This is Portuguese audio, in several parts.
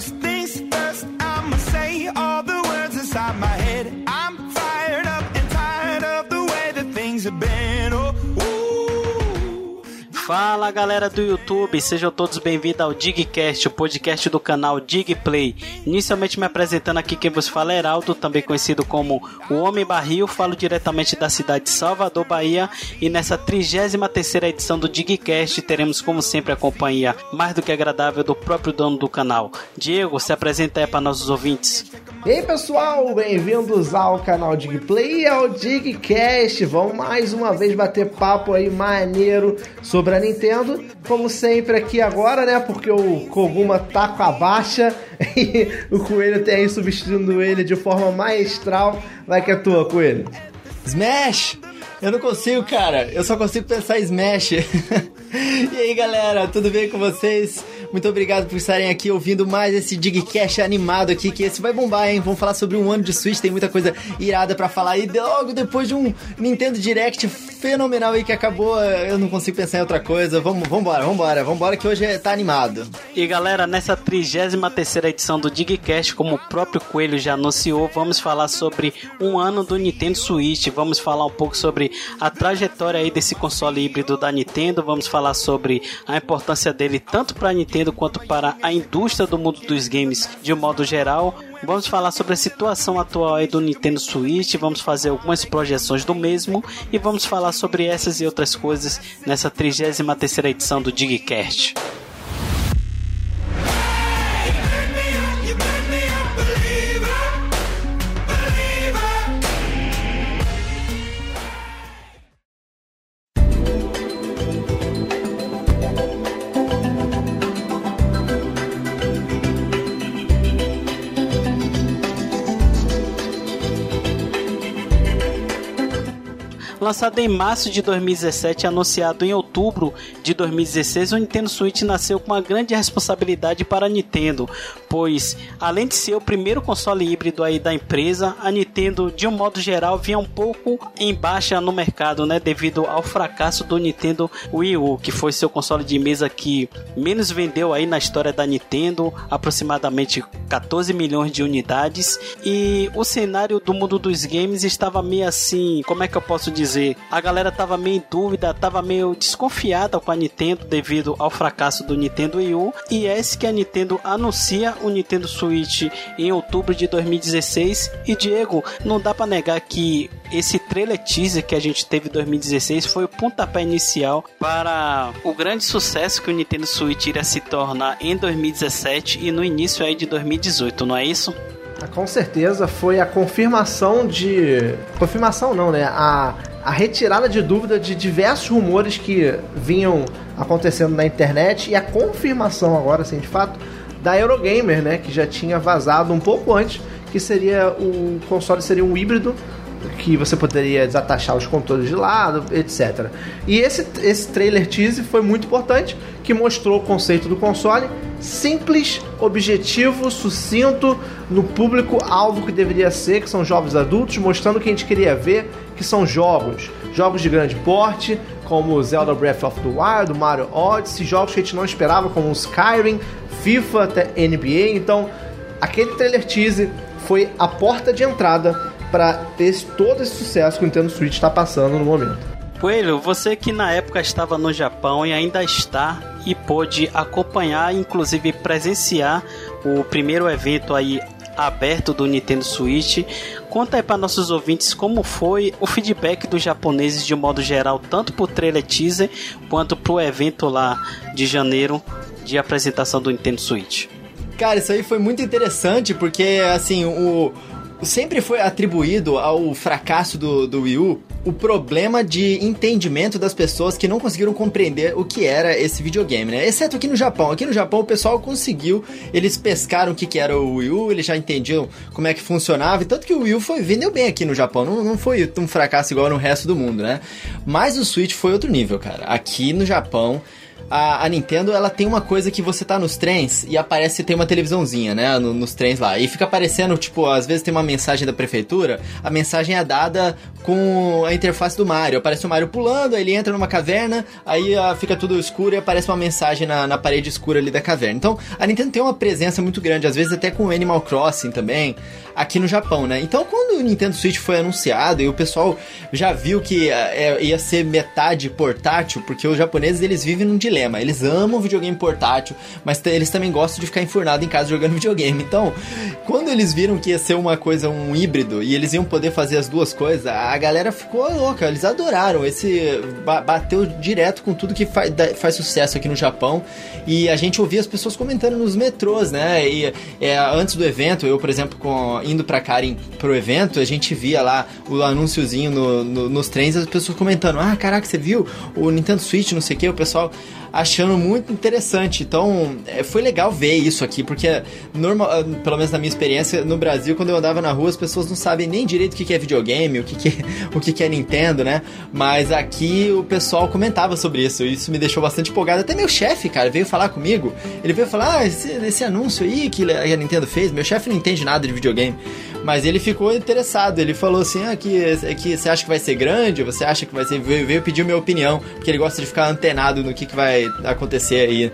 First things first, I'ma say all the words inside my head. Fala galera do YouTube, sejam todos bem-vindos ao Digcast, o podcast do canal Digplay. Inicialmente me apresentando aqui quem vos fala é Heraldo, também conhecido como o Homem Barril, falo diretamente da cidade de Salvador, Bahia, e nessa 33 edição do Digcast teremos como sempre a companhia mais do que agradável do próprio dono do canal. Diego, se apresenta aí para nossos ouvintes. E aí pessoal, bem-vindos ao canal Digplay e ao Digcast. Vamos mais uma vez bater papo aí maneiro sobre a Nintendo. Como sempre aqui agora, né? Porque o Koguma tá com a baixa e o Coelho tem aí substituindo ele de forma maestral. Vai que é tua, Coelho. Smash! Eu não consigo, cara. Eu só consigo pensar em Smash. e aí, galera, tudo bem com vocês? Muito obrigado por estarem aqui ouvindo mais esse Digcast animado aqui, que esse vai bombar, hein? Vamos falar sobre um ano de Switch, tem muita coisa irada para falar. E logo depois de um Nintendo Direct fenomenal aí que acabou, eu não consigo pensar em outra coisa. Vamos, vambora, vambora, vambora que hoje tá animado. E galera, nessa 33 edição do Digcast, como o próprio Coelho já anunciou, vamos falar sobre um ano do Nintendo Switch. Vamos falar um pouco sobre a trajetória aí desse console híbrido da Nintendo. Vamos falar sobre a importância dele tanto para a Nintendo quanto para a indústria do mundo dos games de um modo geral. Vamos falar sobre a situação atual do Nintendo Switch, vamos fazer algumas projeções do mesmo e vamos falar sobre essas e outras coisas nessa 33 edição do Digcast. Lançado em março de 2017 e anunciado em outubro de 2016, o Nintendo Switch nasceu com uma grande responsabilidade para a Nintendo, pois além de ser o primeiro console híbrido aí da empresa, a Nintendo de um modo geral vinha um pouco em baixa no mercado, né, devido ao fracasso do Nintendo Wii U, que foi seu console de mesa que menos vendeu aí na história da Nintendo, aproximadamente 14 milhões de unidades, e o cenário do mundo dos games estava meio assim, como é que eu posso dizer? A galera tava meio em dúvida, tava meio desconfiada com a Nintendo devido ao fracasso do Nintendo Wii U, e é esse que a Nintendo anuncia o Nintendo Switch em outubro de 2016. E Diego, não dá para negar que esse trailer teaser que a gente teve em 2016 foi o pontapé inicial para o grande sucesso que o Nintendo Switch iria se tornar em 2017 e no início aí de 2018, não é isso? Com certeza foi a confirmação de. Confirmação não, né? A, a retirada de dúvida de diversos rumores que vinham acontecendo na internet e a confirmação agora, assim, de fato, da Eurogamer, né? Que já tinha vazado um pouco antes que seria o console seria um híbrido que você poderia desatachar os controles de lado, etc. E esse, esse trailer teaser foi muito importante, que mostrou o conceito do console simples, objetivo, sucinto, no público-alvo que deveria ser, que são jovens adultos, mostrando o que a gente queria ver, que são jogos. Jogos de grande porte, como Zelda Breath of the Wild, Mario Odyssey, jogos que a gente não esperava, como Skyrim, FIFA, até NBA. Então, aquele trailer teaser foi a porta de entrada para ter todo esse sucesso que o Nintendo Switch está passando no momento. Coelho, você que na época estava no Japão e ainda está e pôde acompanhar, inclusive presenciar o primeiro evento aí aberto do Nintendo Switch. Conta aí para nossos ouvintes como foi o feedback dos japoneses de modo geral, tanto pro trailer teaser quanto pro evento lá de janeiro de apresentação do Nintendo Switch. Cara, isso aí foi muito interessante porque, assim, o. Sempre foi atribuído ao fracasso do, do Wii U o problema de entendimento das pessoas que não conseguiram compreender o que era esse videogame, né? Exceto aqui no Japão. Aqui no Japão o pessoal conseguiu, eles pescaram o que, que era o Wii U, eles já entendiam como é que funcionava, e tanto que o Wii U foi, vendeu bem aqui no Japão, não, não foi um fracasso igual no resto do mundo, né? Mas o Switch foi outro nível, cara. Aqui no Japão a, a, Nintendo ela tem uma coisa que você tá nos trens e aparece tem uma televisãozinha, né, no, nos trens lá. E fica aparecendo, tipo, às vezes tem uma mensagem da prefeitura, a mensagem é dada com a interface do Mario. Aparece o Mario pulando, aí ele entra numa caverna, aí uh, fica tudo escuro e aparece uma mensagem na, na parede escura ali da caverna. Então, a Nintendo tem uma presença muito grande, às vezes até com Animal Crossing também, aqui no Japão, né? Então, quando o Nintendo Switch foi anunciado e o pessoal já viu que uh, ia ser metade portátil, porque os japoneses eles vivem num dilema. Eles amam videogame portátil, mas eles também gostam de ficar enfurnado em casa jogando videogame. Então, quando eles viram que ia ser uma coisa, um híbrido, e eles iam poder fazer as duas coisas, a galera ficou louca, eles adoraram. Esse bateu direto com tudo que faz, faz sucesso aqui no Japão. E a gente ouvia as pessoas comentando nos metrôs, né? E é, antes do evento, eu, por exemplo, com, indo pra Karen pro evento, a gente via lá o anúnciozinho no, no, nos trens, as pessoas comentando: Ah, caraca, você viu o Nintendo Switch, não sei o que, o pessoal achando muito interessante. Então, é, foi legal ver isso aqui, porque, normal, ah, pelo menos na minha experiência, no Brasil, quando eu andava na rua, as pessoas não sabem nem direito o que é videogame, o que, é, o que é Nintendo, né? Mas aqui o pessoal comentava sobre isso, e isso me deixou bastante empolgado. Até meu chefe, cara, veio falar comigo. Ele veio falar: Ah, esse, esse anúncio aí que a Nintendo fez, meu chefe não entende nada de videogame. Mas ele ficou interessado, ele falou assim: ah, que, é que você acha que vai ser grande? Você acha que vai ser. Veio, pedir minha opinião, porque ele gosta de ficar antenado no que, que vai acontecer aí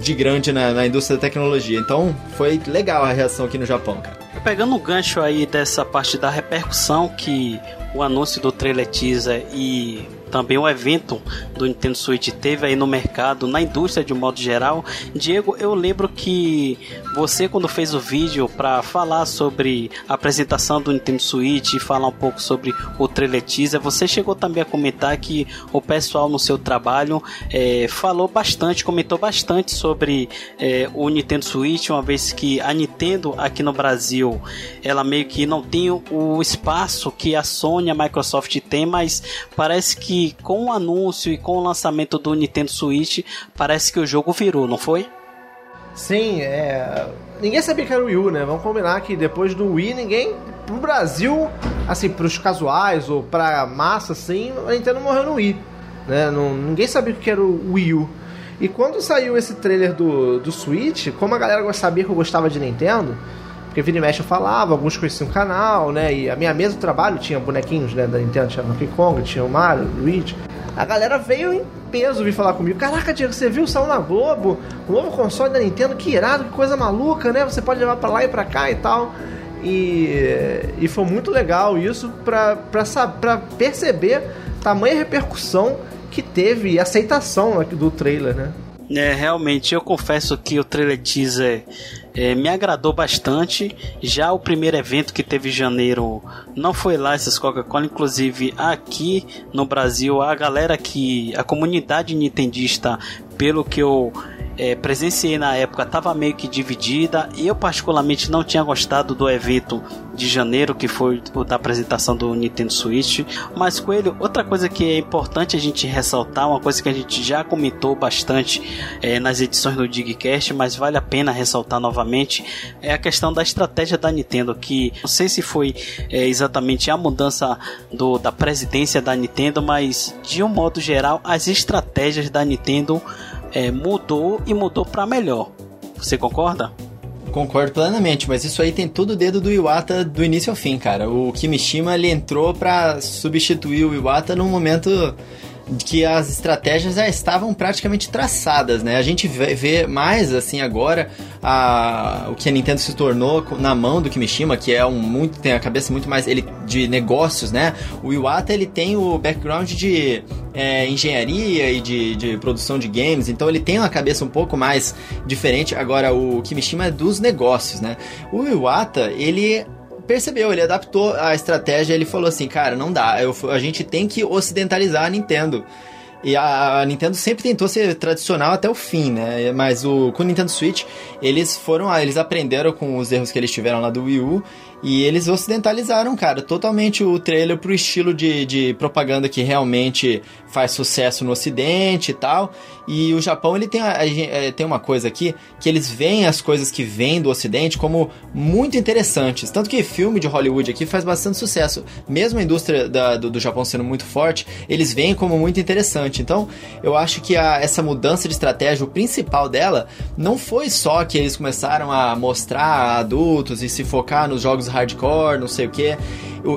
de grande na, na indústria da tecnologia. Então foi legal a reação aqui no Japão, cara. Pegando o gancho aí dessa parte da repercussão que o anúncio do trailer teaser e também o evento do Nintendo Switch teve aí no mercado, na indústria de um modo geral. Diego, eu lembro que você quando fez o vídeo para falar sobre a apresentação do Nintendo Switch e falar um pouco sobre o trailer teaser, você chegou também a comentar que o pessoal no seu trabalho é, falou bastante, comentou bastante sobre é, o Nintendo Switch, uma vez que a Nintendo aqui no Brasil ela meio que não tem o espaço que a Sony a Microsoft tem, mas parece que com o anúncio e com o lançamento do Nintendo Switch, parece que o jogo virou, não foi? Sim, é. Ninguém sabia que era o Wii U, né? Vamos combinar que depois do Wii, ninguém. Pro Brasil, assim, pros casuais ou pra massa, assim, a Nintendo morreu no Wii. Né? Não, ninguém sabia o que era o Wii U. E quando saiu esse trailer do, do Switch, como a galera sabia que eu gostava de Nintendo, porque vira e mexe eu falava, alguns conheciam o canal, né? E a minha mesa de trabalho tinha bonequinhos né, da Nintendo, tinha Donkey Kong, tinha o Mario, o Luigi. A galera veio em peso vir falar comigo. Caraca, Diego, você viu? Saiu na Globo, o novo console da Nintendo, que irado, que coisa maluca, né? Você pode levar pra lá e pra cá e tal. E, e foi muito legal isso pra, pra, pra perceber tamanha repercussão que teve e aceitação do trailer, né? É, realmente, eu confesso que o trailer teaser é, me agradou bastante. Já o primeiro evento que teve em janeiro não foi lá essas Coca-Cola, inclusive aqui no Brasil, a galera que a comunidade nintendista, pelo que eu é, presenciei na época estava meio que dividida. Eu particularmente não tinha gostado do evento de janeiro, que foi o da apresentação do Nintendo Switch. Mas Coelho, outra coisa que é importante a gente ressaltar, uma coisa que a gente já comentou bastante é, nas edições do Digcast, mas vale a pena ressaltar novamente, é a questão da estratégia da Nintendo, que não sei se foi é, exatamente a mudança do, da presidência da Nintendo, mas de um modo geral, as estratégias da Nintendo é, mudou e mudou para melhor. Você concorda? Concordo plenamente, mas isso aí tem todo o dedo do Iwata do início ao fim, cara. O Kimishima ele entrou para substituir o Iwata num momento que as estratégias já estavam praticamente traçadas, né? A gente vê, mais assim agora a, o que a Nintendo se tornou na mão do Kimishima, que é um muito tem a cabeça muito mais ele de negócios, né? O Iwata ele tem o background de é, engenharia e de, de produção de games, então ele tem uma cabeça um pouco mais diferente. Agora o Kimishima é dos negócios, né? O Iwata ele percebeu, ele adaptou a estratégia, ele falou assim, cara, não dá, eu, a gente tem que ocidentalizar a Nintendo. E a, a, Nintendo sempre tentou ser tradicional até o fim, né? Mas o, com o Nintendo Switch, eles foram, eles aprenderam com os erros que eles tiveram lá do Wii U E eles ocidentalizaram, cara, totalmente o trailer pro estilo de, de propaganda que realmente faz sucesso no ocidente e tal. E o Japão, ele tem, a, a, é, tem uma coisa aqui, que eles veem as coisas que vêm do ocidente como muito interessantes. Tanto que filme de Hollywood aqui faz bastante sucesso. Mesmo a indústria da, do, do, Japão sendo muito forte, eles veem como muito interessante. Então, eu acho que a, essa mudança de estratégia, o principal dela, não foi só que eles começaram a mostrar adultos e se focar nos jogos hardcore, não sei o que.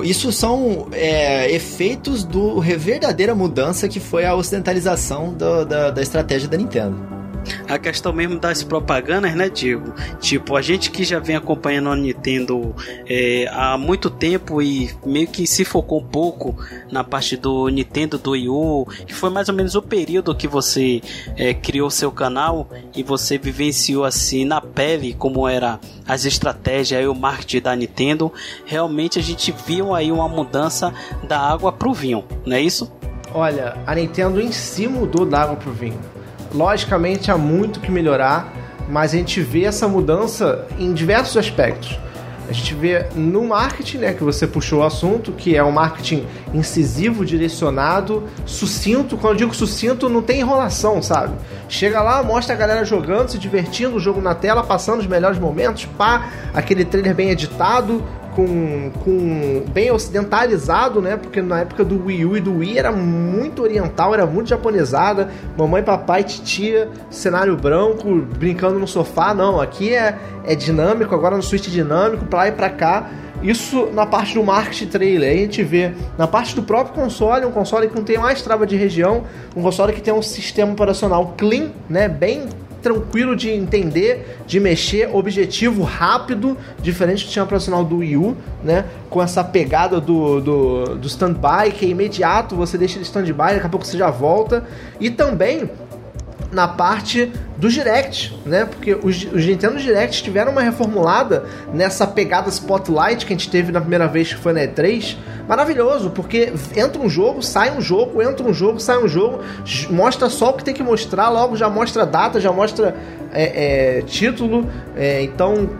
Isso são é, efeitos do verdadeira mudança que foi a ocidentalização do, da, da estratégia da Nintendo a questão mesmo das propagandas, né, Diego? Tipo, a gente que já vem acompanhando a Nintendo é, há muito tempo e meio que se focou um pouco na parte do Nintendo do Wii U, que foi mais ou menos o período que você é, criou seu canal e você vivenciou assim na pele como era as estratégias e o marketing da Nintendo. Realmente a gente viu aí uma mudança da água pro vinho, não é isso? Olha, a Nintendo em si mudou da água pro vinho Logicamente há muito que melhorar, mas a gente vê essa mudança em diversos aspectos. A gente vê no marketing, né, que você puxou o assunto, que é um marketing incisivo, direcionado, sucinto. Quando eu digo sucinto, não tem enrolação, sabe? Chega lá, mostra a galera jogando, se divertindo, o jogo na tela, passando os melhores momentos, pá, aquele trailer bem editado, com, com bem ocidentalizado, né? Porque na época do Wii U e do Wii era muito oriental, era muito japonesada. Mamãe, papai, titia, cenário branco, brincando no sofá. Não, aqui é, é dinâmico, agora no Switch dinâmico, pra lá e pra cá. Isso na parte do marketing trailer. Aí a gente vê na parte do próprio console, um console que não tem mais trava de região, um console que tem um sistema operacional clean, né? Bem tranquilo de entender, de mexer, objetivo rápido, diferente do sistema profissional do Wii U, né? Com essa pegada do, do, do stand-by, que é imediato, você deixa ele stand-by, daqui a pouco você já volta. E também na parte do Direct, né? Porque os, os Nintendo Direct tiveram uma reformulada nessa pegada Spotlight que a gente teve na primeira vez que foi na E3. Maravilhoso, porque entra um jogo, sai um jogo, entra um jogo, sai um jogo, mostra só o que tem que mostrar, logo já mostra data, já mostra é, é, título. É, então,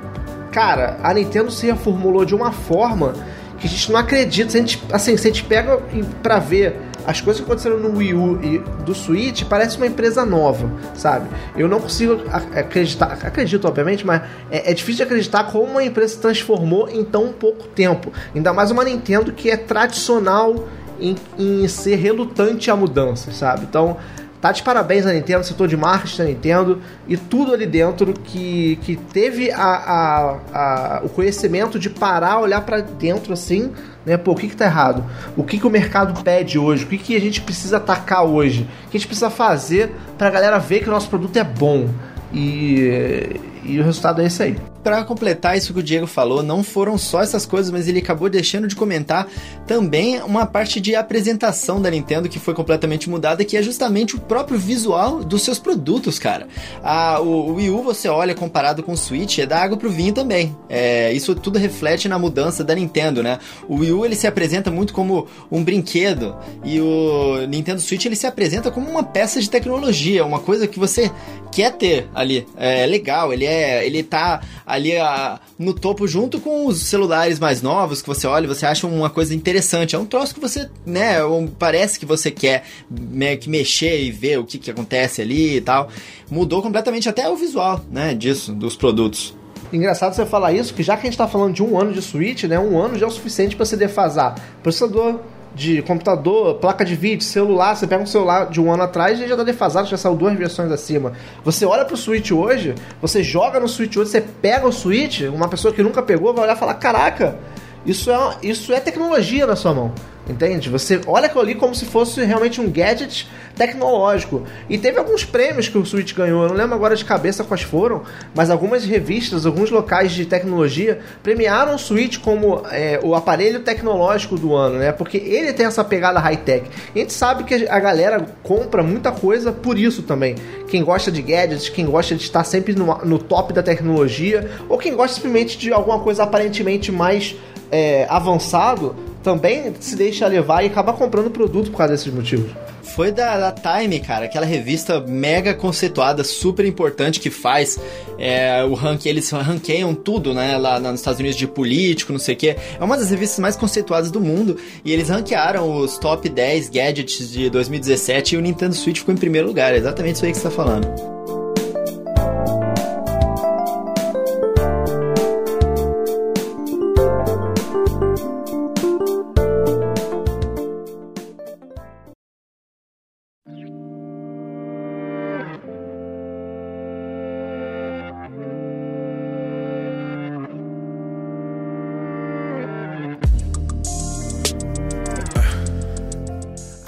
cara, a Nintendo se reformulou de uma forma que a gente não acredita. Se a gente, assim, se a gente pega pra ver as coisas que aconteceram no Wii U e do Switch parece uma empresa nova, sabe? Eu não consigo acreditar, acredito obviamente, mas é, é difícil acreditar como uma empresa se transformou em tão pouco tempo. Ainda mais uma Nintendo que é tradicional em, em ser relutante à mudança, sabe? Então Tá de parabéns a Nintendo, setor de marketing da Nintendo e tudo ali dentro que, que teve a, a, a o conhecimento de parar, olhar para dentro assim, né? Pô, o que, que tá errado? O que, que o mercado pede hoje? O que, que a gente precisa atacar hoje? O que a gente precisa fazer pra galera ver que o nosso produto é bom? E, e o resultado é esse aí para completar isso que o Diego falou, não foram só essas coisas, mas ele acabou deixando de comentar também uma parte de apresentação da Nintendo que foi completamente mudada, que é justamente o próprio visual dos seus produtos, cara. A, o, o Wii U, você olha comparado com o Switch, é da água pro vinho também. É, isso tudo reflete na mudança da Nintendo, né? O Wii U ele se apresenta muito como um brinquedo e o Nintendo Switch ele se apresenta como uma peça de tecnologia, uma coisa que você quer ter ali. É legal, ele é, ele tá ali a, no topo junto com os celulares mais novos que você olha, você acha uma coisa interessante. É um troço que você, né, parece que você quer meio que mexer e ver o que, que acontece ali e tal. Mudou completamente até o visual, né, disso, dos produtos. Engraçado você falar isso, que já que a gente está falando de um ano de Switch, né, um ano já é o suficiente para você defasar processador, de computador, placa de vídeo, celular, você pega um celular de um ano atrás e já tá defasado, já saiu duas versões acima. Você olha pro Switch hoje, você joga no Switch hoje, você pega o Switch, uma pessoa que nunca pegou vai olhar e falar: caraca, isso é, isso é tecnologia na sua mão. Entende? Você olha aquilo ali como se fosse realmente um gadget tecnológico. E teve alguns prêmios que o Switch ganhou, eu não lembro agora de cabeça quais foram, mas algumas revistas, alguns locais de tecnologia premiaram o Switch como é, o aparelho tecnológico do ano, né? Porque ele tem essa pegada high-tech. A gente sabe que a galera compra muita coisa por isso também. Quem gosta de gadgets, quem gosta de estar sempre no, no top da tecnologia, ou quem gosta simplesmente de alguma coisa aparentemente mais é, avançado também se deixa levar e acaba comprando produto por causa desses motivos. Foi da, da Time, cara, aquela revista mega conceituada, super importante que faz é, o ranking, eles ranqueiam tudo, né, lá nos Estados Unidos de político, não sei o quê. É uma das revistas mais conceituadas do mundo e eles ranquearam os top 10 gadgets de 2017 e o Nintendo Switch ficou em primeiro lugar. É exatamente isso aí que você tá falando.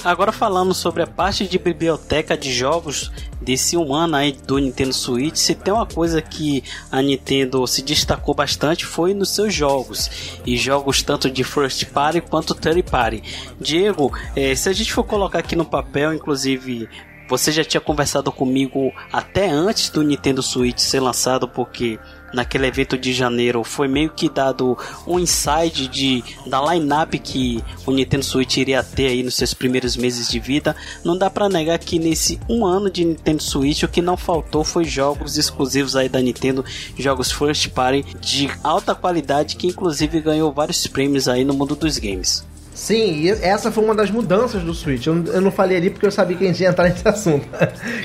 Agora falando sobre a parte de biblioteca de jogos desse um ano aí do Nintendo Switch, se tem uma coisa que a Nintendo se destacou bastante foi nos seus jogos e jogos tanto de first party quanto third party. Diego, eh, se a gente for colocar aqui no papel, inclusive você já tinha conversado comigo até antes do Nintendo Switch ser lançado, porque naquele evento de janeiro foi meio que dado um insight de da lineup que o Nintendo Switch iria ter aí nos seus primeiros meses de vida. Não dá para negar que nesse um ano de Nintendo Switch o que não faltou foi jogos exclusivos aí da Nintendo, jogos first party de alta qualidade que inclusive ganhou vários prêmios aí no mundo dos games. Sim, essa foi uma das mudanças do Switch. Eu, eu não falei ali porque eu sabia que a gente ia entrar nesse assunto.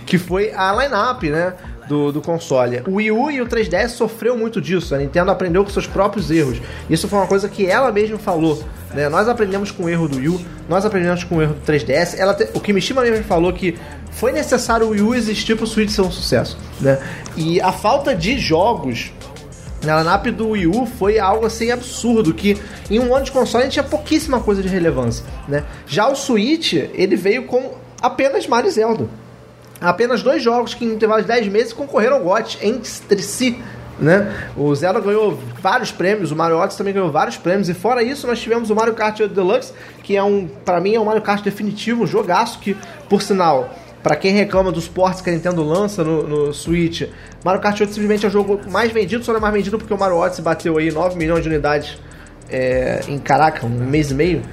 que foi a lineup, né? Do, do console. O Wii U e o 3DS sofreu muito disso. A Nintendo aprendeu com seus próprios erros. Isso foi uma coisa que ela mesma falou. Né? Nós aprendemos com o erro do Wii U, nós aprendemos com o erro do 3DS. Ela te... O Kimishima mesmo falou que foi necessário o Wii U existir para o Switch ser um sucesso. Né? E a falta de jogos na lineup do Wii U foi algo assim absurdo, que em um ano de console a gente tinha pouquíssima coisa de relevância, né? Já o Switch, ele veio com apenas Mario Zelda apenas dois jogos que em intervalo de 10 meses concorreram ao GOT entre si. Né? O Zelda ganhou vários prêmios, o Mario Odyssey também ganhou vários prêmios, e fora isso nós tivemos o Mario Kart Deluxe, que é um, para mim é um Mario Kart definitivo, um jogaço que, por sinal, para quem reclama dos ports que a Nintendo lança no, no Switch, Mario Kart 8 simplesmente é o jogo mais vendido, só não é mais vendido porque o Mario Odyssey bateu aí 9 milhões de unidades é, em caraca, um mês e meio.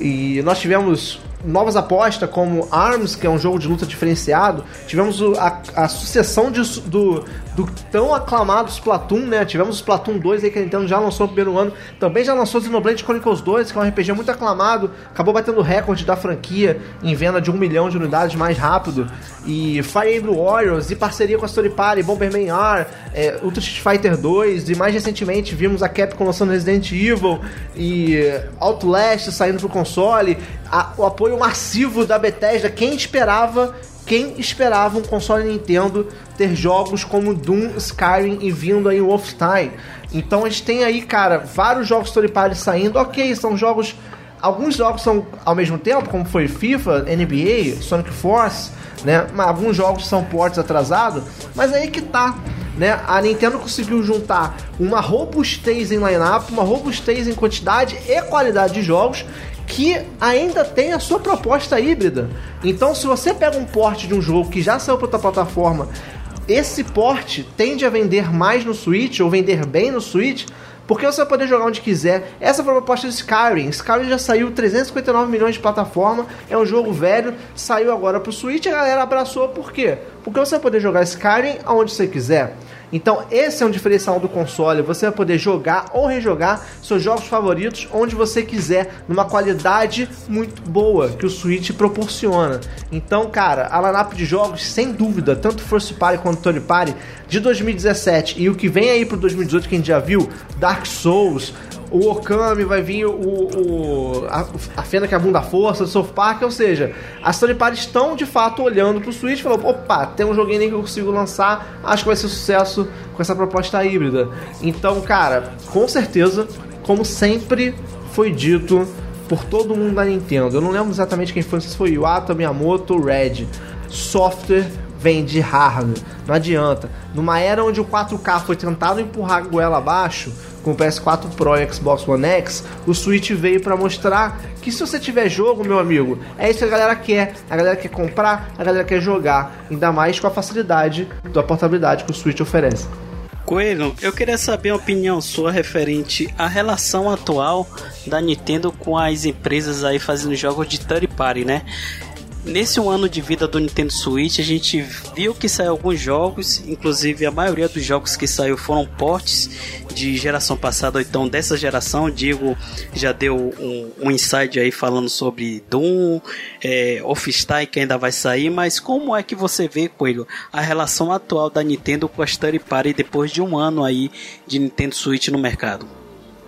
E nós tivemos novas apostas como ARMS, que é um jogo de luta diferenciado. Tivemos a, a, sucessão de, do, do tão aclamado Splatoon, né? Tivemos o Splatoon 2 aí que a Nintendo já lançou no primeiro ano. Também já lançou Xenoblade Chronicles 2, que é um RPG muito aclamado. Acabou batendo o recorde da franquia em venda de um milhão de unidades mais rápido. E Fire Emblem Warriors, e parceria com a Story Party, Bomberman R, é, Ultra Street Fighter 2, e mais recentemente vimos a Capcom lançando Resident Evil e Outlast saindo pro console. A, o apoio massivo da Bethesda, quem esperava quem esperava um console Nintendo ter jogos como Doom, Skyrim e vindo aí Wolfenstein. Então a gente tem aí, cara, vários jogos story party saindo. Ok, são jogos. Alguns jogos são ao mesmo tempo, como foi FIFA, NBA, Sonic Force, né? Alguns jogos são ports atrasados. Mas aí que tá. Né? A Nintendo conseguiu juntar uma robustez em lineup, uma robustez em quantidade e qualidade de jogos que ainda tem a sua proposta híbrida. Então, se você pega um porte de um jogo que já saiu para outra plataforma, esse porte tende a vender mais no Switch ou vender bem no Switch, porque você vai poder jogar onde quiser. Essa foi a proposta de Skyrim. Skyrim já saiu 359 milhões de plataforma, é um jogo velho, saiu agora pro Switch, a galera abraçou por quê? Porque você vai poder jogar Skyrim aonde você quiser. Então, esse é um diferencial do console. Você vai poder jogar ou rejogar seus jogos favoritos onde você quiser, numa qualidade muito boa que o Switch proporciona. Então, cara, a lineup de jogos, sem dúvida, tanto First Party quanto Third Party, de 2017 e o que vem aí pro 2018 que a gente já viu, Dark Souls, o Okami, vai vir o, o a, a Fenda que é a bunda força, do South Park, ou seja, as third parties estão de fato olhando pro Switch e falou, opa, tem um joguinho que eu consigo lançar, acho que vai ser sucesso com essa proposta híbrida. Então, cara, com certeza, como sempre foi dito por todo mundo da Nintendo, eu não lembro exatamente quem foi, se foi Iwata, Miyamoto, Red, software vem de hardware, não adianta. Numa era onde o 4K foi tentado empurrar a goela abaixo, com o PS4 Pro e Xbox One X, o Switch veio para mostrar que se você tiver jogo, meu amigo, é isso que a galera quer. A galera quer comprar, a galera quer jogar, ainda mais com a facilidade da portabilidade que o Switch oferece. Coelho, eu queria saber a opinião sua referente à relação atual da Nintendo com as empresas aí fazendo jogos de third party, né? Nesse um ano de vida do Nintendo Switch, a gente viu que saiu alguns jogos, inclusive a maioria dos jogos que saiu foram portes de geração passada ou então dessa geração. O Diego já deu um, um insight aí falando sobre Doom, é, Offstar que ainda vai sair, mas como é que você vê, Coelho, a relação atual da Nintendo com as third party depois de um ano aí de Nintendo Switch no mercado?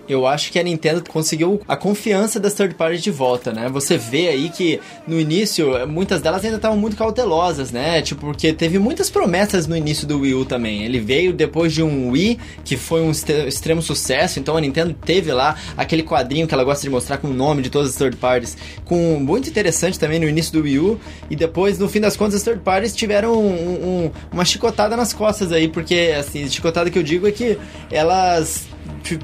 Eu acho que a Nintendo conseguiu a confiança das third parties de volta, né? Você vê aí que no início, muitas delas ainda estavam muito cautelosas, né? Tipo, porque teve muitas promessas no início do Wii U também. Ele veio depois de um Wii, que foi um extremo sucesso, então a Nintendo teve lá aquele quadrinho que ela gosta de mostrar com o nome de todas as third parties, com muito interessante também no início do Wii U, e depois, no fim das contas, as third parties tiveram um, um, uma chicotada nas costas aí, porque, assim, chicotada que eu digo é que elas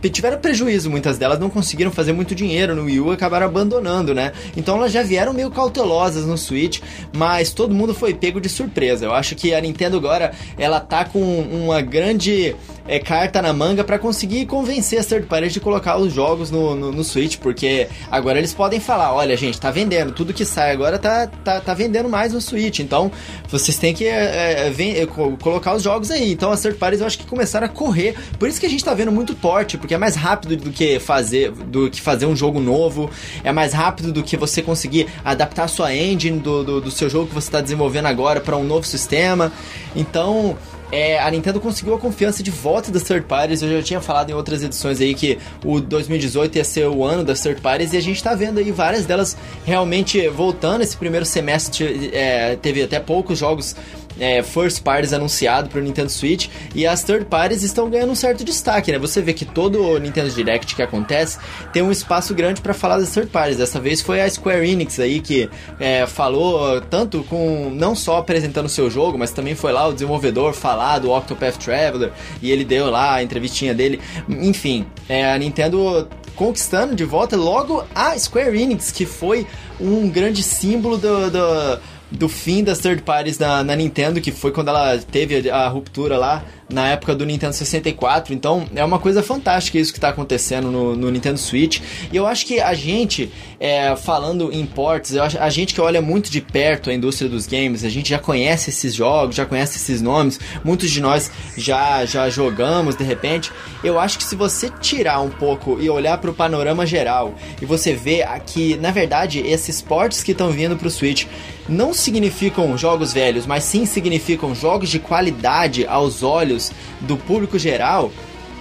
tiveram prejuízo, muitas delas não conseguiram fazer muito dinheiro no Wii U, acabaram abandonando, né? Então elas já vieram meio cautelosas no Switch, mas todo mundo foi pego de surpresa. Eu acho que a Nintendo agora, ela tá com uma grande é, carta na manga para conseguir convencer as third parties de colocar os jogos no, no, no, Switch, porque agora eles podem falar, olha gente, tá vendendo, tudo que sai agora tá, tá, tá vendendo mais no Switch, então vocês têm que é, é, vem, é, colocar os jogos aí. Então as third parties eu acho que começaram a correr, por isso que a gente tá vendo muito porte, porque é mais rápido do que fazer, do que fazer um jogo novo, é mais rápido do que você conseguir adaptar a sua engine do, do, do seu jogo que você está desenvolvendo agora para um novo sistema. Então, é, a Nintendo conseguiu a confiança de volta das third parties. Eu já tinha falado em outras edições aí que o 2018 ia ser o ano das third parties e a gente tá vendo aí várias delas realmente voltando. Esse primeiro semestre é, teve até poucos jogos é, first parties anunciado para o Nintendo Switch e as third parties estão ganhando um certo destaque, né? Você vê que todo o Nintendo Direct que acontece tem um espaço grande para falar das third parties. Dessa vez foi a Square Enix aí que é, falou tanto com não só apresentando o seu jogo, mas também foi lá o desenvolvedor falar do Octopath Traveler e ele deu lá a entrevistinha dele. Enfim, é, a Nintendo conquistando de volta logo a Square Enix, que foi um grande símbolo do, do do fim das third parties na, na Nintendo, que foi quando ela teve a ruptura lá na época do Nintendo 64. Então é uma coisa fantástica isso que está acontecendo no, no, Nintendo Switch. E eu acho que a gente, é, falando em ports, acho, a gente que olha muito de perto a indústria dos games, a gente já conhece esses jogos, já conhece esses nomes, muitos de nós já, já jogamos de repente. Eu acho que se você tirar um pouco e olhar para o panorama geral e você ver aqui, na verdade, esses ports que estão vindo para o Switch não significam jogos velhos, mas sim significam jogos de qualidade aos olhos do público geral,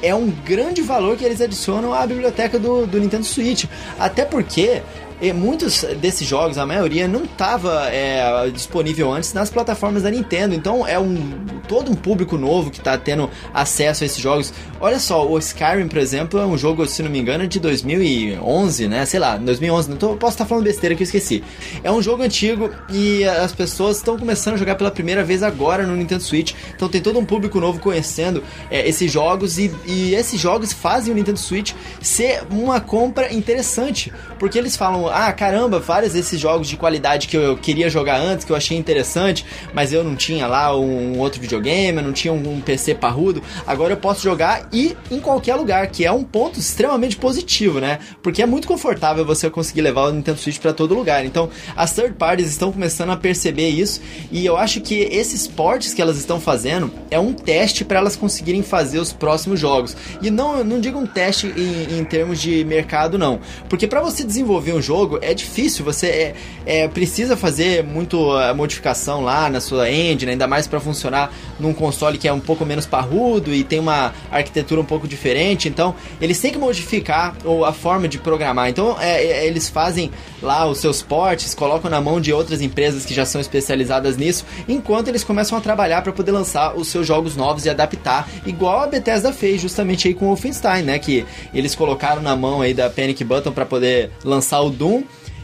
é um grande valor que eles adicionam à biblioteca do, do Nintendo Switch. Até porque e muitos desses jogos, a maioria, não estava é, disponível antes nas plataformas da Nintendo. Então é um todo um público novo que está tendo acesso a esses jogos. Olha só, o Skyrim, por exemplo, é um jogo, se não me engano, de 2011, né? Sei lá, 2011. Não tô, posso estar falando besteira que eu esqueci. É um jogo antigo e as pessoas estão começando a jogar pela primeira vez agora no Nintendo Switch. Então tem todo um público novo conhecendo é, esses jogos e, e esses jogos fazem o Nintendo Switch ser uma compra interessante, porque eles falam ah, caramba, vários desses jogos de qualidade que eu queria jogar antes, que eu achei interessante, mas eu não tinha lá um outro videogame, eu não tinha um PC parrudo, agora eu posso jogar e em qualquer lugar, que é um ponto extremamente positivo, né? Porque é muito confortável você conseguir levar o Nintendo Switch para todo lugar. Então, as third parties estão começando a perceber isso e eu acho que esses portes que elas estão fazendo é um teste para elas conseguirem fazer os próximos jogos. E não, não digo um teste em, em termos de mercado, não. Porque para você desenvolver um jogo, jogo é difícil, você é, é precisa fazer muito a modificação lá na sua engine, ainda mais para funcionar num console que é um pouco menos parrudo e tem uma arquitetura um pouco diferente, então eles têm que modificar ou a forma de programar. Então é, é, eles fazem lá os seus portes, colocam na mão de outras empresas que já são especializadas nisso, enquanto eles começam a trabalhar para poder lançar os seus jogos novos e adaptar, igual a Bethesda fez justamente aí com o Wolfenstein, né, que eles colocaram na mão aí da Panic Button para poder lançar o Doom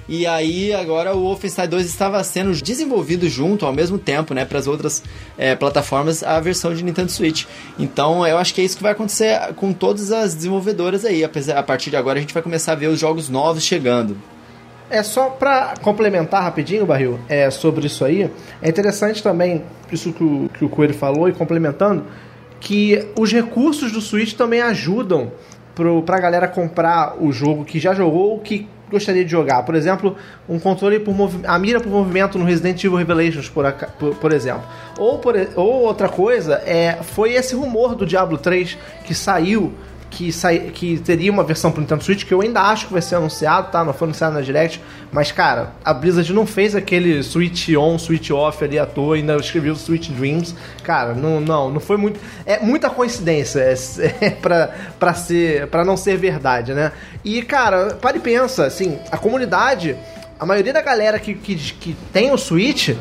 e aí agora o Wolfenstein 2 estava sendo desenvolvido junto ao mesmo tempo, né, para as outras é, plataformas a versão de Nintendo Switch. Então eu acho que é isso que vai acontecer com todas as desenvolvedoras aí. A partir de agora a gente vai começar a ver os jogos novos chegando. É só para complementar rapidinho, Barril, é, sobre isso aí. É interessante também, isso que o, que o Coelho falou, e complementando, que os recursos do Switch também ajudam pro, pra galera comprar o jogo que já jogou ou que gostaria de jogar. Por exemplo, um controle por a mira por movimento no Resident Evil Revelations, por, por, por exemplo. Ou, por, ou outra coisa, é, foi esse rumor do Diablo 3 que saiu que, sai, que teria uma versão pro Nintendo Switch, que eu ainda acho que vai ser anunciado, tá? Não foi anunciado na Direct. Mas, cara, a Blizzard não fez aquele Switch on, Switch off ali à toa, ainda escreveu Switch Dreams. Cara, não, não, não foi muito. É muita coincidência é, é pra, pra, ser, pra não ser verdade, né? E, cara, para e pensa, assim, a comunidade, a maioria da galera que, que, que tem o Switch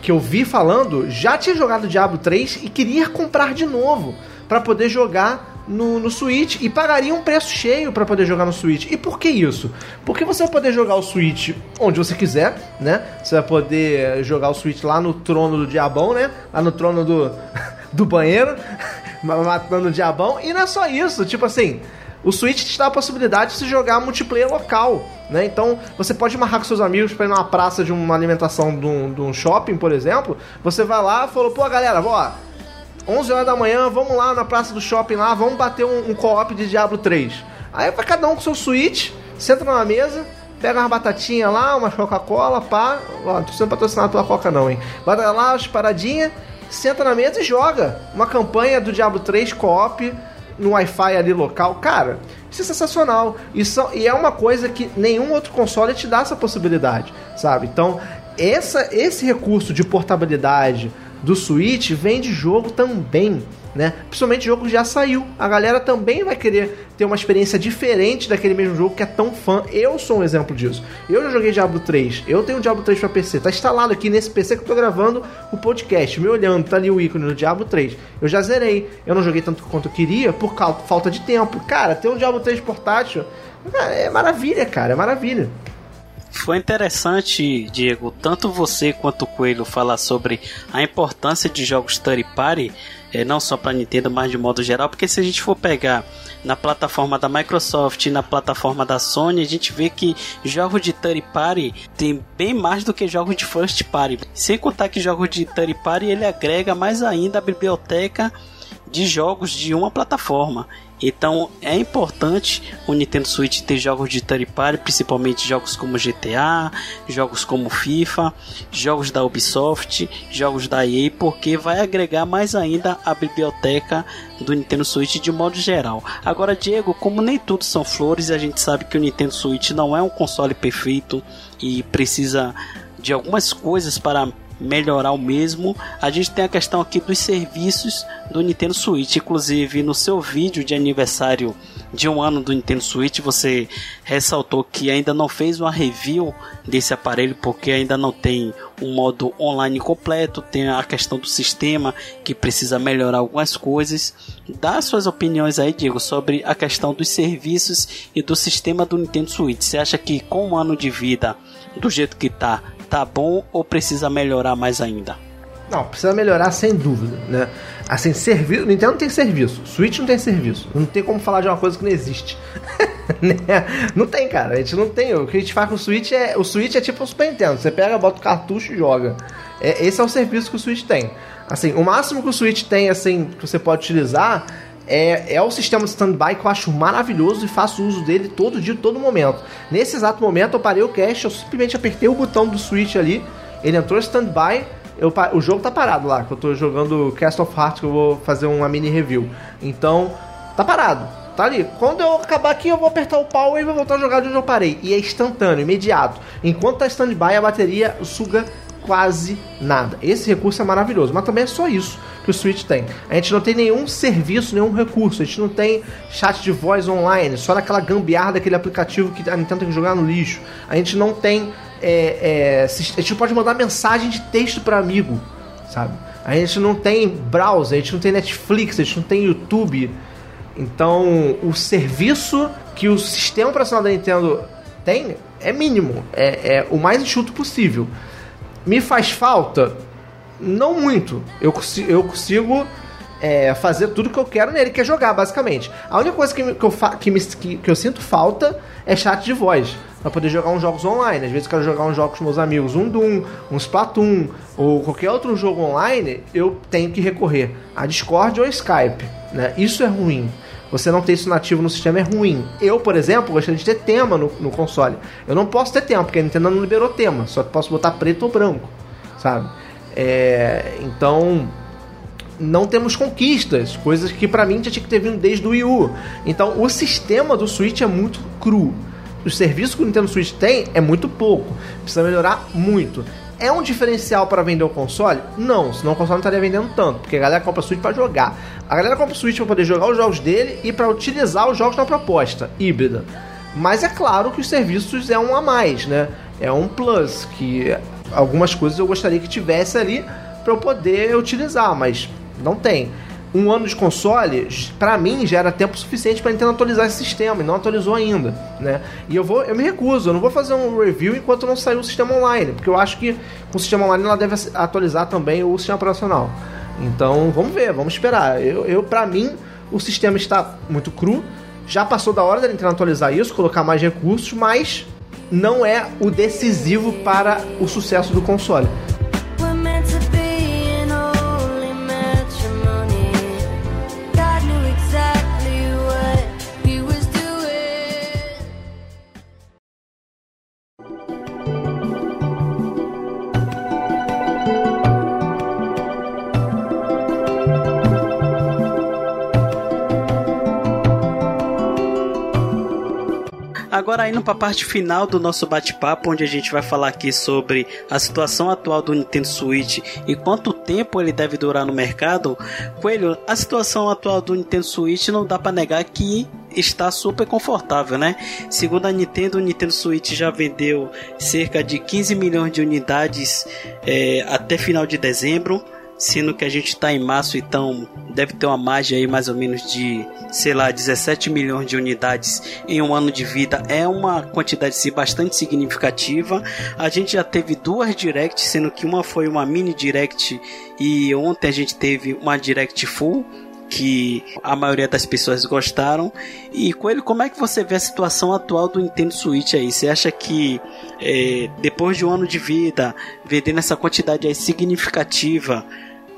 que eu vi falando já tinha jogado Diablo 3 e queria comprar de novo para poder jogar no, no Switch e pagaria um preço cheio para poder jogar no Switch. E por que isso? Porque você vai poder jogar o Switch onde você quiser, né? Você vai poder jogar o Switch lá no trono do diabão, né? Lá no trono do, do banheiro, matando o diabão. E não é só isso, tipo assim, o Switch te dá a possibilidade de se jogar multiplayer local, né? Então você pode marcar com seus amigos para ir numa praça de uma alimentação de um, de um shopping, por exemplo. Você vai lá e falou, pô, galera, ó 11 horas da manhã, vamos lá na praça do shopping lá, vamos bater um, um co-op de Diablo 3. Aí vai cada um com seu Switch, senta numa mesa, pega uma batatinha lá, uma Coca-Cola, pá. Ó, não tô sendo patrocinado pela Coca não, hein. Bota lá as paradinhas, senta na mesa e joga. Uma campanha do Diablo 3 co-op no Wi-Fi ali local. Cara, isso é sensacional. Isso, e é uma coisa que nenhum outro console te dá essa possibilidade, sabe? Então, essa, esse recurso de portabilidade do Switch vem de jogo também, né? Principalmente jogo que já saiu. A galera também vai querer ter uma experiência diferente daquele mesmo jogo que é tão fã. Eu sou um exemplo disso. Eu já joguei Diablo 3. Eu tenho Diablo 3 para PC. Tá instalado aqui nesse PC que eu tô gravando o podcast. Me olhando, tá ali o ícone do Diablo 3. Eu já zerei. Eu não joguei tanto quanto eu queria por falta de tempo. Cara, ter um Diablo 3 portátil é maravilha, cara. É maravilha. Foi interessante, Diego, tanto você quanto o Coelho falar sobre a importância de jogos third party, é, não só para Nintendo, mas de modo geral, porque se a gente for pegar na plataforma da Microsoft e na plataforma da Sony, a gente vê que jogos de third party tem bem mais do que jogos de first party. Sem contar que jogos de third party ele agrega mais ainda a biblioteca de jogos de uma plataforma. Então é importante o Nintendo Switch ter jogos de third party, principalmente jogos como GTA, jogos como FIFA, jogos da Ubisoft, jogos da EA, porque vai agregar mais ainda a biblioteca do Nintendo Switch de modo geral. Agora, Diego, como nem tudo são flores, a gente sabe que o Nintendo Switch não é um console perfeito e precisa de algumas coisas para melhorar o mesmo. A gente tem a questão aqui dos serviços do Nintendo Switch. Inclusive, no seu vídeo de aniversário de um ano do Nintendo Switch, você ressaltou que ainda não fez uma review desse aparelho porque ainda não tem um modo online completo, tem a questão do sistema que precisa melhorar algumas coisas. Dá suas opiniões aí, Diego, sobre a questão dos serviços e do sistema do Nintendo Switch. Você acha que com um ano de vida, do jeito que tá, tá bom ou precisa melhorar mais ainda? Não, precisa melhorar sem dúvida, né? Assim, serviço. Nintendo não tem serviço. Switch não tem serviço. Não tem como falar de uma coisa que não existe. né? Não tem, cara. A gente não tem. O que a gente faz com o Switch é. O Switch é tipo o Super Nintendo. Você pega, bota o cartucho e joga. É, esse é o serviço que o Switch tem. Assim, o máximo que o Switch tem, assim, que você pode utilizar é, é o sistema de standby que eu acho maravilhoso e faço uso dele todo dia, todo momento. Nesse exato momento eu parei o cache, eu simplesmente apertei o botão do Switch ali, ele entrou standby o jogo tá parado lá, que eu tô jogando Cast of Hearts, que eu vou fazer uma mini review. Então, tá parado. Tá ali. Quando eu acabar aqui, eu vou apertar o pau e vou voltar a jogar de onde eu parei. E é instantâneo, imediato. Enquanto tá stand-by, a bateria suga quase nada. Esse recurso é maravilhoso, mas também é só isso que o Switch tem. A gente não tem nenhum serviço, nenhum recurso. A gente não tem chat de voz online, só naquela gambiarra daquele aplicativo que a Nintendo tem que jogar no lixo. A gente não tem é, é, a gente pode mandar mensagem de texto para amigo, sabe? A gente não tem browser, a gente não tem Netflix, a gente não tem YouTube. Então, o serviço que o sistema operacional da Nintendo tem é mínimo, é, é o mais enxuto possível. Me faz falta? Não muito. Eu, eu consigo é, fazer tudo que eu quero nele, que é jogar, basicamente. A única coisa que, me- que eu, que, me- que- que eu sinto falta é chat de voz. Pra poder jogar uns jogos online. Às vezes eu quero jogar uns jogos com meus amigos, um Doom, um Splatoon, ou qualquer outro jogo online, eu tenho que recorrer a Discord ou Skype. Né? Isso é ruim. Você não ter isso nativo no sistema é ruim. Eu, por exemplo, gostaria de ter tema no, no console. Eu não posso ter tema, porque a Nintendo não liberou tema. Só posso botar preto ou branco, sabe? É, então, não temos conquistas, coisas que pra mim já tinha que ter vindo desde o Wii U. Então, o sistema do Switch é muito cru. O serviço que o Nintendo Switch tem é muito pouco. Precisa melhorar muito. É um diferencial para vender o console? Não, senão o console não estaria vendendo tanto, porque a galera compra Switch para jogar. A galera compra Switch para poder jogar os jogos dele e para utilizar os jogos na proposta híbrida. Mas é claro que os serviços é um a mais, né? É um plus que algumas coisas eu gostaria que tivesse ali para eu poder utilizar, mas não tem. Um ano de console, pra mim, já era tempo suficiente para Nintendo atualizar esse sistema e não atualizou ainda, né? E eu vou, eu me recuso, eu não vou fazer um review enquanto não sair o sistema online, porque eu acho que com o sistema online ela deve atualizar também o sistema operacional. Então, vamos ver, vamos esperar. Eu, eu para mim, o sistema está muito cru. Já passou da hora da Nintendo atualizar isso, colocar mais recursos, mas não é o decisivo para o sucesso do console. Para a parte final do nosso bate-papo, onde a gente vai falar aqui sobre a situação atual do Nintendo Switch e quanto tempo ele deve durar no mercado. Coelho, a situação atual do Nintendo Switch não dá para negar que está super confortável, né? Segundo a Nintendo, o Nintendo Switch já vendeu cerca de 15 milhões de unidades é, até final de dezembro sendo que a gente está em março, então deve ter uma margem aí mais ou menos de, sei lá, 17 milhões de unidades em um ano de vida. É uma quantidade sim, bastante significativa. A gente já teve duas directs, sendo que uma foi uma mini direct e ontem a gente teve uma direct full que a maioria das pessoas gostaram. E Coelho, como é que você vê a situação atual do Nintendo Switch aí? Você acha que é, depois de um ano de vida, vendendo essa quantidade aí significativa,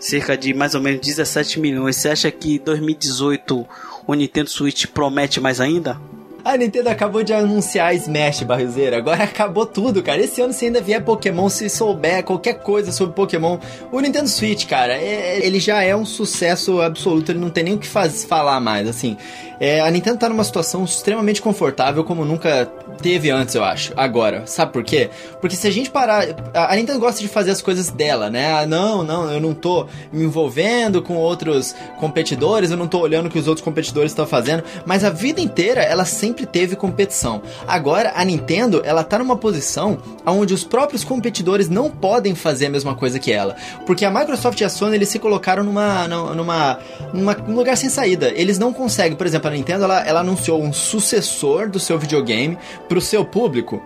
cerca de mais ou menos 17 milhões, você acha que 2018 o Nintendo Switch promete mais ainda? A Nintendo acabou de anunciar Smash, Barrilzeira. Agora acabou tudo, cara. Esse ano, se ainda vier Pokémon, se souber qualquer coisa sobre Pokémon, o Nintendo Switch, cara, é- ele já é um sucesso absoluto. Ele não tem nem o que faz, falar mais, assim. É, a Nintendo tá numa situação extremamente confortável, como nunca teve antes, eu acho. Agora, sabe por quê? Porque se a gente parar. A a Nintendo gosta de fazer as coisas dela, né? Ah, não, não, eu não tô me envolvendo com outros competidores, eu não tô olhando o que os outros competidores estão fazendo. Mas a vida inteira ela sempre teve competição. Agora a Nintendo ela tá numa posição onde os próprios competidores não podem fazer a mesma coisa que ela. Porque a Microsoft e a Sony eles se colocaram numa, numa, numa, num lugar sem saída. Eles não conseguem, por exemplo, a Nintendo ela, ela anunciou um sucessor do seu videogame pro seu público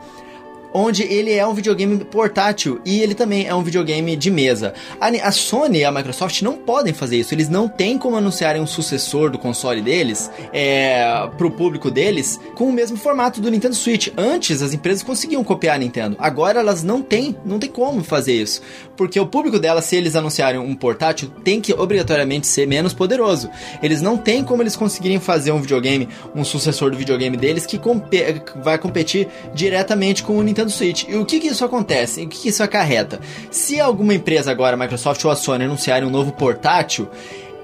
onde ele é um videogame portátil e ele também é um videogame de mesa. A, Sony e a Microsoft não podem fazer isso, eles não têm como anunciarem um sucessor do console deles é, pro público deles com o mesmo formato do Nintendo Switch. Antes as empresas conseguiam copiar a Nintendo, agora elas não têm, não tem como fazer isso, porque o público delas, se eles anunciarem um portátil, tem que obrigatoriamente ser menos poderoso. Eles não têm como eles conseguirem fazer um videogame, um sucessor do videogame deles que compe- vai competir diretamente com o Nintendo Switch. E o que que isso acontece? O que que isso acarreta? Se alguma empresa agora, Microsoft ou a Sony, anunciarem um novo portátil,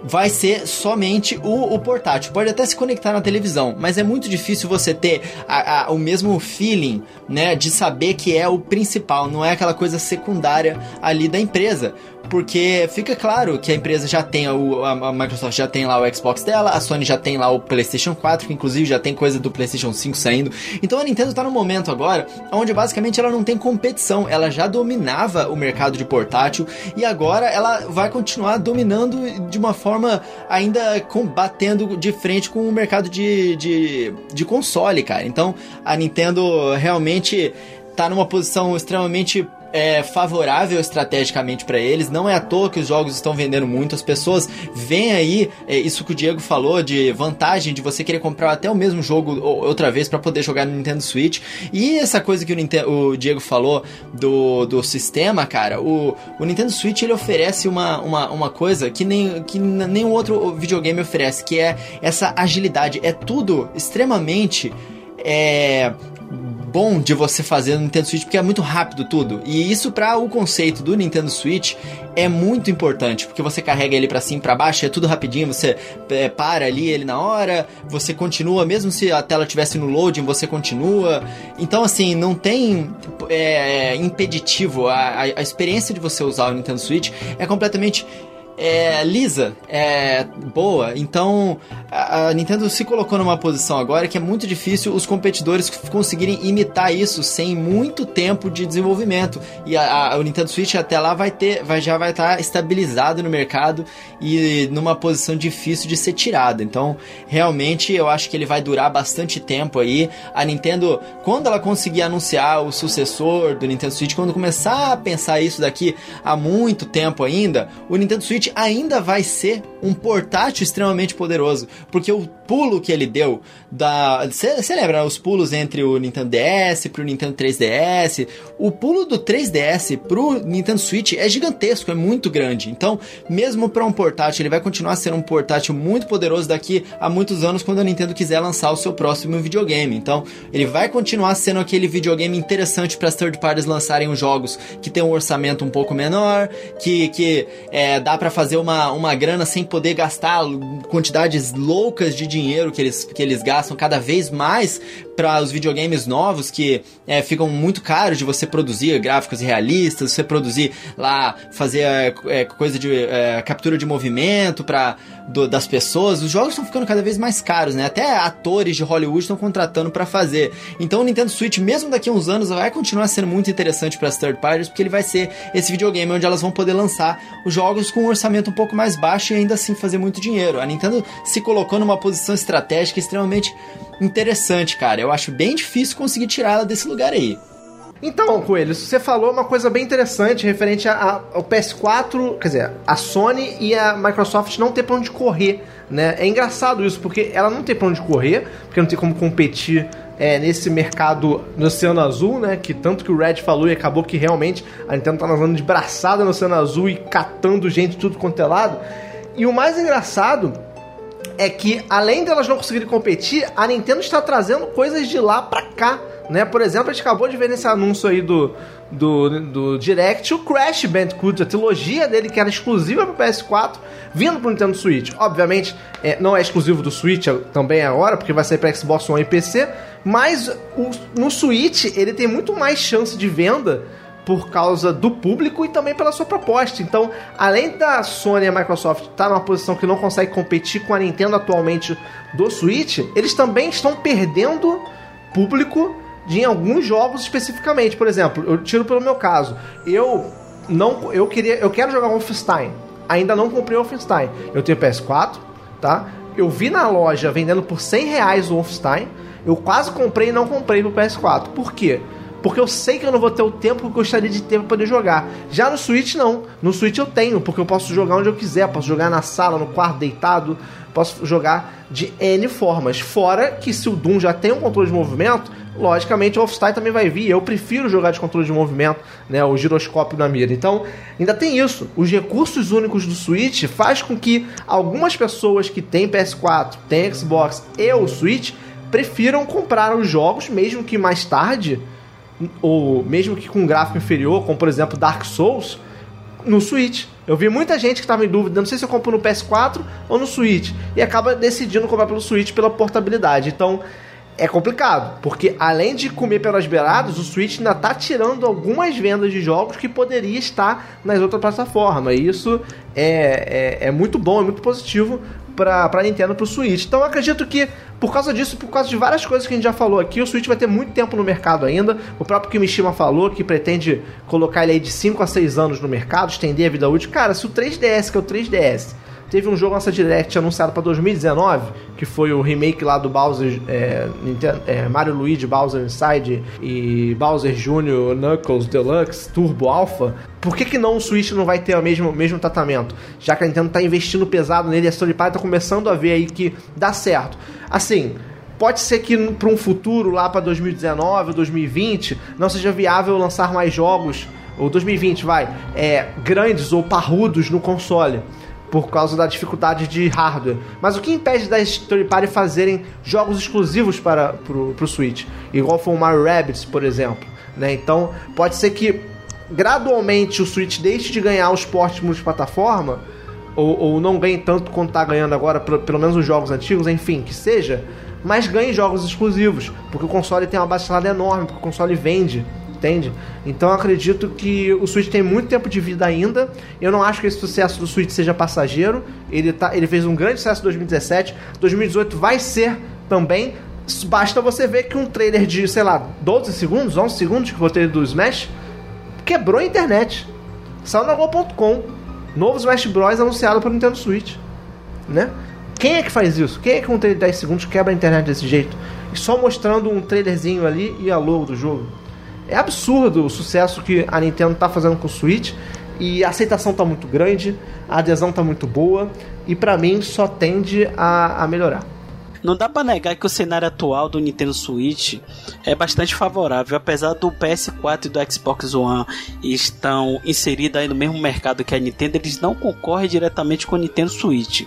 vai ser somente o, o portátil. Pode até se conectar na televisão, mas é muito difícil você ter a- a- o mesmo feeling, né, de saber que é o principal, não é aquela coisa secundária ali da empresa. Porque fica claro que a empresa já tem, o, a, Microsoft já tem lá o Xbox dela, a Sony já tem lá o PlayStation 4, que inclusive já tem coisa do PlayStation 5 saindo. Então a Nintendo tá no momento agora onde basicamente ela não tem competição, ela já dominava o mercado de portátil e agora ela vai continuar dominando de uma forma ainda combatendo de frente com o mercado de, de, de console, cara. Então a Nintendo realmente tá numa posição extremamente é, favorável estrategicamente para eles. Não é à toa que os jogos estão vendendo muito. As pessoas veem aí é, isso que o Diego falou de vantagem de você querer comprar até o mesmo jogo outra vez para poder jogar no Nintendo Switch. E essa coisa que o, o Diego falou do, do sistema, cara, o, o Nintendo Switch ele oferece uma, uma, uma coisa que, nem, que nenhum outro videogame oferece, que é essa agilidade. É tudo extremamente. É, bom de você fazer no Nintendo Switch porque é muito rápido tudo. E isso para o conceito do Nintendo Switch é muito importante, porque você carrega ele para cima para baixo, é tudo rapidinho, você é, para ali ele na hora, você continua, mesmo se a tela estivesse no loading, você continua. Então assim, não tem é, impeditivo, a, a, a experiência de você usar o Nintendo Switch é completamente é, lisa, é boa. Então a, Nintendo se colocou numa posição agora que é muito difícil os competidores conseguirem imitar isso sem muito tempo de desenvolvimento. E a, a- o Nintendo Switch até lá vai ter, vai, já vai estar estabilizado no mercado e numa posição difícil de ser tirada. Então realmente eu acho que ele vai durar bastante tempo aí. A Nintendo, quando ela conseguir anunciar o sucessor do Nintendo Switch, quando começar a pensar isso daqui há muito tempo ainda, o Nintendo Switch ainda vai ser um portátil extremamente poderoso, porque o pulo que ele deu da, você lembra os pulos entre o Nintendo DS pro Nintendo 3DS, o pulo do 3DS pro Nintendo Switch é gigantesco, é muito grande. Então, mesmo para um portátil, ele vai continuar sendo um portátil muito poderoso daqui a muitos anos quando a Nintendo quiser lançar o seu próximo videogame. Então, ele vai continuar sendo aquele videogame interessante para as third parties lançarem os jogos que tem um orçamento um pouco menor, que, que é, dá para fazer uma, uma grana sem poder gastar quantidades loucas de dinheiro que eles, que eles gastam cada vez mais para os videogames novos que é, ficam muito caros de você produzir gráficos realistas, você produzir lá, fazer é, é, coisa de é, captura de movimento para das pessoas. Os jogos estão ficando cada vez mais caros, né? Até atores de Hollywood estão contratando para fazer. Então o Nintendo Switch, mesmo daqui a uns anos, vai continuar sendo muito interessante para as third parties, porque ele vai ser esse videogame onde elas vão poder lançar os jogos com um orçamento um pouco mais baixo e ainda assim fazer muito dinheiro. A Nintendo se colocou numa posição estratégica extremamente interessante, cara. Eu acho bem difícil conseguir tirá-la desse lugar aí. Então, Coelho, você falou uma coisa bem interessante referente a- a- ao PS4, quer dizer, a Sony e a Microsoft não ter pra onde correr, né? É engraçado isso, porque ela não tem pra onde correr, porque não tem como competir é, nesse mercado no Oceano Azul, né? Que tanto que o Red falou e acabou que realmente a Nintendo tá nadando de braçada no Oceano Azul e catando gente tudo quanto é lado. E o mais engraçado é que além delas não conseguirem competir, a Nintendo está trazendo coisas de lá pra cá, né? Por exemplo, a gente acabou de ver nesse anúncio aí do, do, do Direct o Crash Bandicoot, a trilogia dele que era exclusiva pro PS4, vindo pro Nintendo Switch. Obviamente, é, não é exclusivo do Switch também agora, porque vai sair pra Xbox One e PC, mas o- no Switch ele tem muito mais chance de venda por causa do público e também pela sua proposta. Então, além da Sony e a Microsoft estar numa posição que não consegue competir com a Nintendo atualmente do Switch, eles também estão perdendo público de alguns jogos especificamente. Por exemplo, eu tiro pelo meu caso. Eu não eu queria, eu quero jogar Wolfenstein. Ainda não comprei o Wolfenstein. Eu tenho PS4, tá? Eu vi na loja vendendo por 100 reais o Wolfenstein. Eu quase comprei e não comprei pro PS4. Por quê? Porque eu sei que eu não vou ter o tempo que eu gostaria de ter para poder jogar. Já no Switch, não. No Switch eu tenho, porque eu posso jogar onde eu quiser. Posso jogar na sala, no quarto, deitado. Posso jogar de N formas. Fora que se o Doom já tem um controle de movimento, logicamente o Wolfenstein também vai vir. Eu prefiro jogar de controle de movimento, né? O giroscópio na mira. Então, ainda tem isso. Os recursos únicos do Switch faz com que algumas pessoas que têm PS4, têm Xbox e o Switch prefiram comprar os jogos, mesmo que mais tarde ou mesmo que com um gráfico inferior, como por exemplo Dark Souls, no Switch. Eu vi muita gente que estava em dúvida, não sei se eu compro no PS4 ou no Switch, e acaba decidindo comprar pelo Switch pela portabilidade. Então é complicado, porque além de comer pelas beiradas, o Switch ainda está tirando algumas vendas de jogos que poderia estar nas outras plataformas. E isso é, é, é muito bom, é muito positivo para a Nintendo para o Switch. Então eu acredito que por causa disso, por causa de várias coisas que a gente já falou aqui, o Switch vai ter muito tempo no mercado ainda. O próprio Kimishima falou que pretende colocar ele aí de 5 a 6 anos no mercado, estender a vida útil. Cara, se o 3DS, que é o 3DS, teve um jogo nessa Direct anunciado para 2019, que foi o remake lá do Bowser, é, Nintendo- é, Mario Luigi Bowser Inside e Bowser Jr. Knuckles Deluxe Turbo Alpha. Por que, que não o Switch não vai ter o mesmo, mesmo tratamento? Já que a Nintendo tá investindo pesado nele a Sony Party tá começando a ver aí que dá certo. Assim, Pode ser que para um futuro, lá para 2019 ou 2020, não seja viável lançar mais jogos, ou 2020, vai, é, grandes ou parrudos no console, por causa da dificuldade de hardware. Mas o que impede da Story Party fazerem jogos exclusivos para pro, pro Switch? Igual foi o Mario Rabbids, por exemplo. Né? Então, pode ser que gradualmente o Switch deixe de ganhar os portes multiplataforma, ou, ou não ganhe tanto quanto tá ganhando agora, pelo, menos os jogos antigos, enfim, que seja, mas ganhe jogos exclusivos, porque o console tem uma base enorme, porque o console vende, entende? Então acredito que o Switch tem muito tempo de vida ainda. Eu não acho que esse sucesso do Switch seja passageiro. Ele, tá, ele fez um grande sucesso em 2017, 2018 vai ser também. Basta você ver que um trailer de, sei lá, 12 segundos, 11 segundos, que foi o trailer do Smash, quebrou a internet. Saiu na Go.com. Novo Smash Bros. anunciado para Nintendo Switch. Né? Quem é que faz isso? Quem é que um trailer de 10 segundos quebra a internet desse jeito? Só mostrando um trailerzinho ali e a logo do jogo. É absurdo o sucesso que a Nintendo tá fazendo com o Switch. E a aceitação tá muito grande, a adesão tá muito boa. E pra mim só tende a, a melhorar. Não dá pra negar que o cenário atual do Nintendo Switch é bastante favorável, apesar do PS4 e do Xbox One estão inseridos aí no mesmo mercado que a Nintendo, eles não concorrem diretamente com o Nintendo Switch.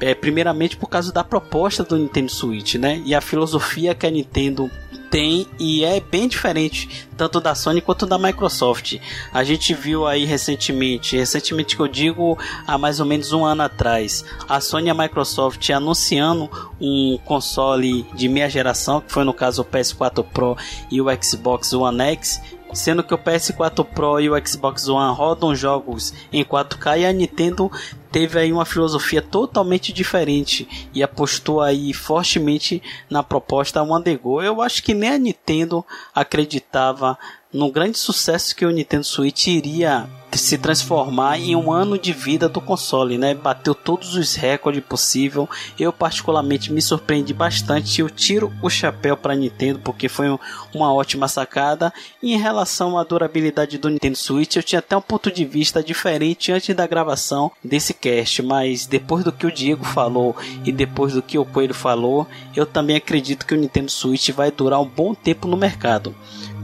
É, primeiramente por causa da proposta do Nintendo Switch, né? E a filosofia que a Nintendo tem e é bem diferente tanto da Sony quanto da Microsoft. A gente viu aí recentemente, recentemente que eu digo há mais ou menos um ano atrás, a Sony e a Microsoft anunciando um console de meia geração, que foi no caso o PS4 Pro e o Xbox One X, sendo que o PS4 Pro e o Xbox One rodam jogos em 4K e a Nintendo teve aí uma filosofia totalmente diferente e apostou aí fortemente na proposta One Go. Eu acho que nem a Nintendo acreditava no grande sucesso que o Nintendo Switch iria se transformar em um ano de vida do console, né? Bateu todos os recordes possível. Eu particularmente me surpreendi bastante. Eu tiro o chapéu para Nintendo porque foi um- uma ótima sacada. E em relação à durabilidade do Nintendo Switch, eu tinha até um ponto de vista diferente antes da gravação desse cast, mas depois do que o Diego falou e depois do que o Coelho falou, eu também acredito que o Nintendo Switch vai durar um bom tempo no mercado.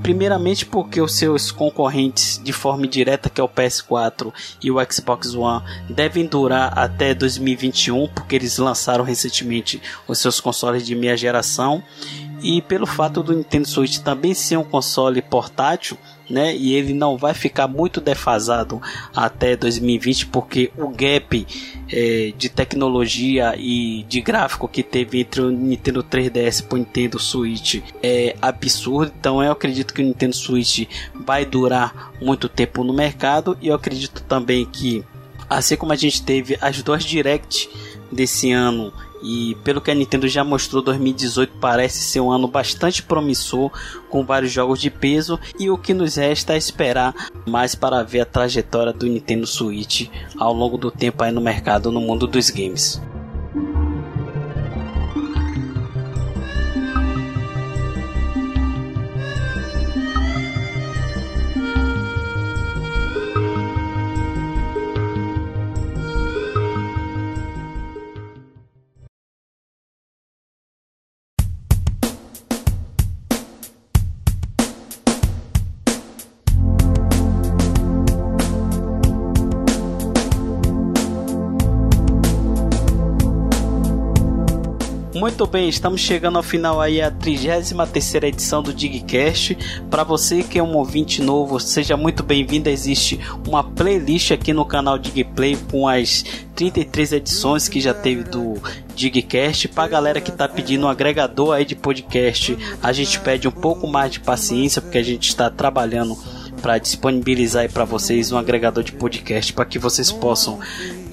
Primeiramente porque os seus concorrentes de forma direta, que é o PS4 e o Xbox One, devem durar até 2021, porque eles lançaram recentemente os seus consoles de meia geração. E pelo fato do Nintendo Switch também ser um console portátil, né? E ele não vai ficar muito defasado até 2020, porque o gap eh, de tecnologia e de gráfico que teve entre o Nintendo 3DS e o Nintendo Switch é absurdo. Então eu acredito que o Nintendo Switch vai durar muito tempo no mercado e eu acredito também que assim como a gente teve as duas Direct desse ano e pelo que a Nintendo já mostrou, 2018 parece ser um ano bastante promissor, com vários jogos de peso. E o que nos resta é esperar mais para ver a trajetória do Nintendo Switch ao longo do tempo aí no mercado, no mundo dos games. Muito bem, estamos chegando ao final aí a 33 edição do Digcast. Para você que é um ouvinte novo, seja muito bem-vindo. Existe uma playlist aqui no canal Digplay com as 33 edições que já teve do Digcast. Para galera que tá pedindo um agregador aí de podcast, a gente pede um pouco mais de paciência porque a gente está trabalhando para disponibilizar aí para vocês um agregador de podcast para que vocês possam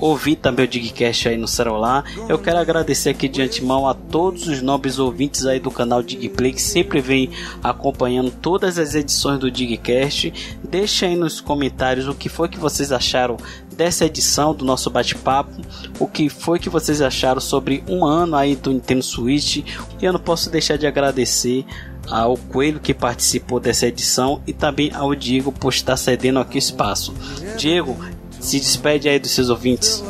ouvir também o Digcast aí no celular. Eu quero agradecer aqui de antemão a todos os nobres ouvintes aí do canal Digplay que sempre vem acompanhando todas as edições do Digcast, Deixe aí nos comentários o que foi que vocês acharam dessa edição do nosso bate-papo, o que foi que vocês acharam sobre um ano aí do Nintendo Switch. E eu não posso deixar de agradecer ao Coelho que participou dessa edição e também ao Diego por estar cedendo aqui o espaço. Diego, se despede aí dos seus ouvintes.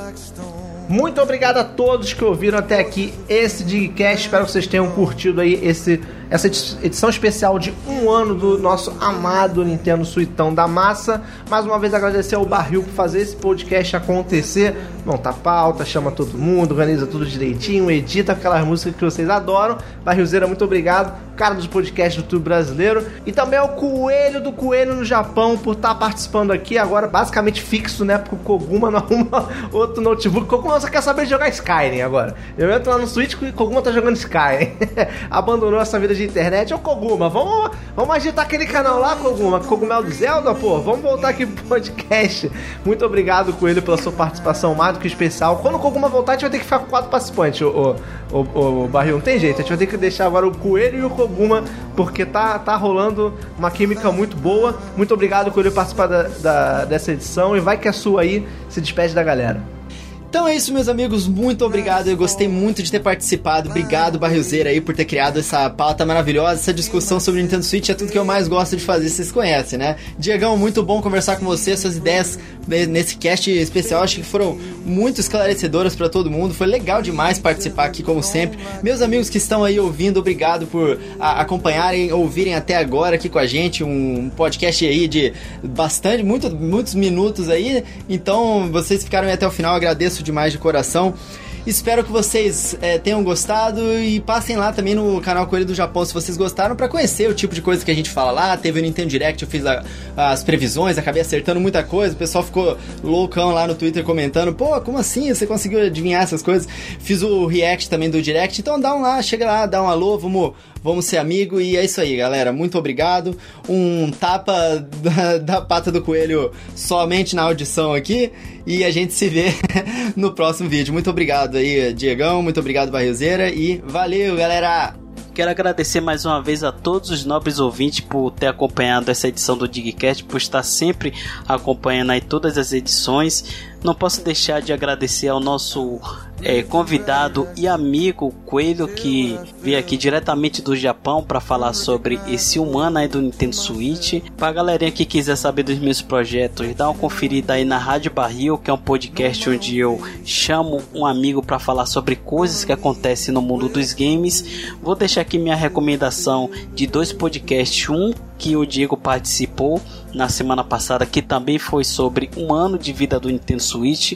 Muito obrigado a todos que ouviram até aqui esse Digcast. Espero que vocês tenham curtido aí esse, essa edi- edição especial de um ano do nosso amado Nintendo Suitão da Massa. Mais uma vez agradecer ao Barril por fazer esse podcast acontecer. Monta a pauta, chama todo mundo, organiza tudo direitinho, edita aquelas músicas que vocês adoram. Barrilzeira, muito obrigado. Cara dos podcasts do YouTube brasileiro. E também ao Coelho do Coelho no Japão por estar participando aqui agora, basicamente fixo, né? Porque o Koguma não arruma outro notebook. Koguma só quer saber de jogar Skyrim agora. Eu entro lá no Switch e Koguma tá jogando Skyrim. Abandonou essa vida de internet. Ô Koguma, vamos, vamos agitar aquele canal lá, Koguma. Cogumelo do Zelda, pô. Vamos voltar aqui pro podcast. Muito obrigado, Coelho, pela sua participação mais do que especial. Quando o Koguma voltar, a gente vai ter que ficar com quatro participantes, o, o, o, o Barril. Não tem jeito. A gente vai ter que deixar agora o Coelho e o Koguma, porque tá, tá rolando uma química muito boa. Muito obrigado, Coelho, por participar da, da- dessa edição. E vai que é sua aí. Se despede da galera. Então é isso, meus amigos. Muito obrigado. Eu gostei muito de ter participado. Obrigado, Barrilzeira, aí, por ter criado essa pauta maravilhosa. Essa discussão sobre o Nintendo Switch é tudo que eu mais gosto de fazer, vocês conhecem, né? Diegão, muito bom conversar com você. Suas ideias nesse cast especial acho que foram muito esclarecedoras pra todo mundo. Foi legal demais participar aqui, como sempre. Meus amigos que estão aí ouvindo, obrigado por acompanharem, ouvirem até agora aqui com a gente. Um podcast aí de bastante, muito, muitos minutos aí. Então, vocês ficaram até o final. Agradeço demais de coração. Espero que vocês eh, tenham gostado e passem lá também no canal Coelho do Japão se vocês gostaram pra conhecer o tipo de coisa que a gente fala lá. Teve o Nintendo Direct, eu fiz a- as previsões, acabei acertando muita coisa. O pessoal ficou loucão lá no Twitter comentando: pô, como assim? Você conseguiu adivinhar essas coisas? Fiz o react também do Direct, então dá um lá, chega lá, dá um alô, vamos, vamos ser amigo. E é isso aí, galera. Muito obrigado. Um tapa da, da pata do coelho somente na audição aqui. E a gente se vê no próximo vídeo. Muito obrigado aí, Diegão. Muito obrigado, Barrilzeira. E valeu, galera! Quero agradecer mais uma vez a todos os nobres ouvintes por ter acompanhado essa edição do Digcast, por estar sempre acompanhando aí todas as edições. Não posso deixar de agradecer ao nosso eh, convidado e amigo Coelho que veio aqui diretamente do Japão para falar sobre esse um ano aí do Nintendo Switch. Pra galerinha que quiser saber dos meus projetos, dá uma conferida aí na Rádio Barril, que é um podcast onde eu chamo um amigo para falar sobre coisas que acontecem no mundo dos games. Vou deixar aqui minha recomendação de dois podcasts, um que o Diego participou na semana passada, que também foi sobre um ano de vida do Nintendo Switch,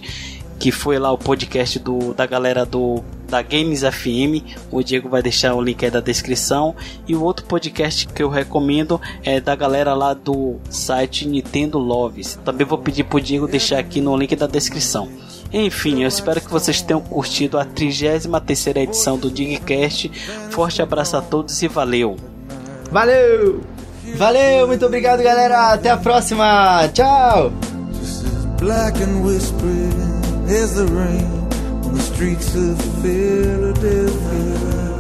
que foi lá o podcast do, da galera do da Games FM. O Diego vai deixar o link aí da descrição. E o outro podcast que eu recomendo é da galera lá do site Nintendo Loves. Também vou pedir pro Diego deixar aqui no link da descrição. Enfim, eu espero que vocês tenham curtido a 33 edição do Digcast. Forte abraço a todos e valeu! Valeu! Valeu, muito obrigado, galera. Até a próxima. Tchau! There's the rain on the streets of Philadelphia.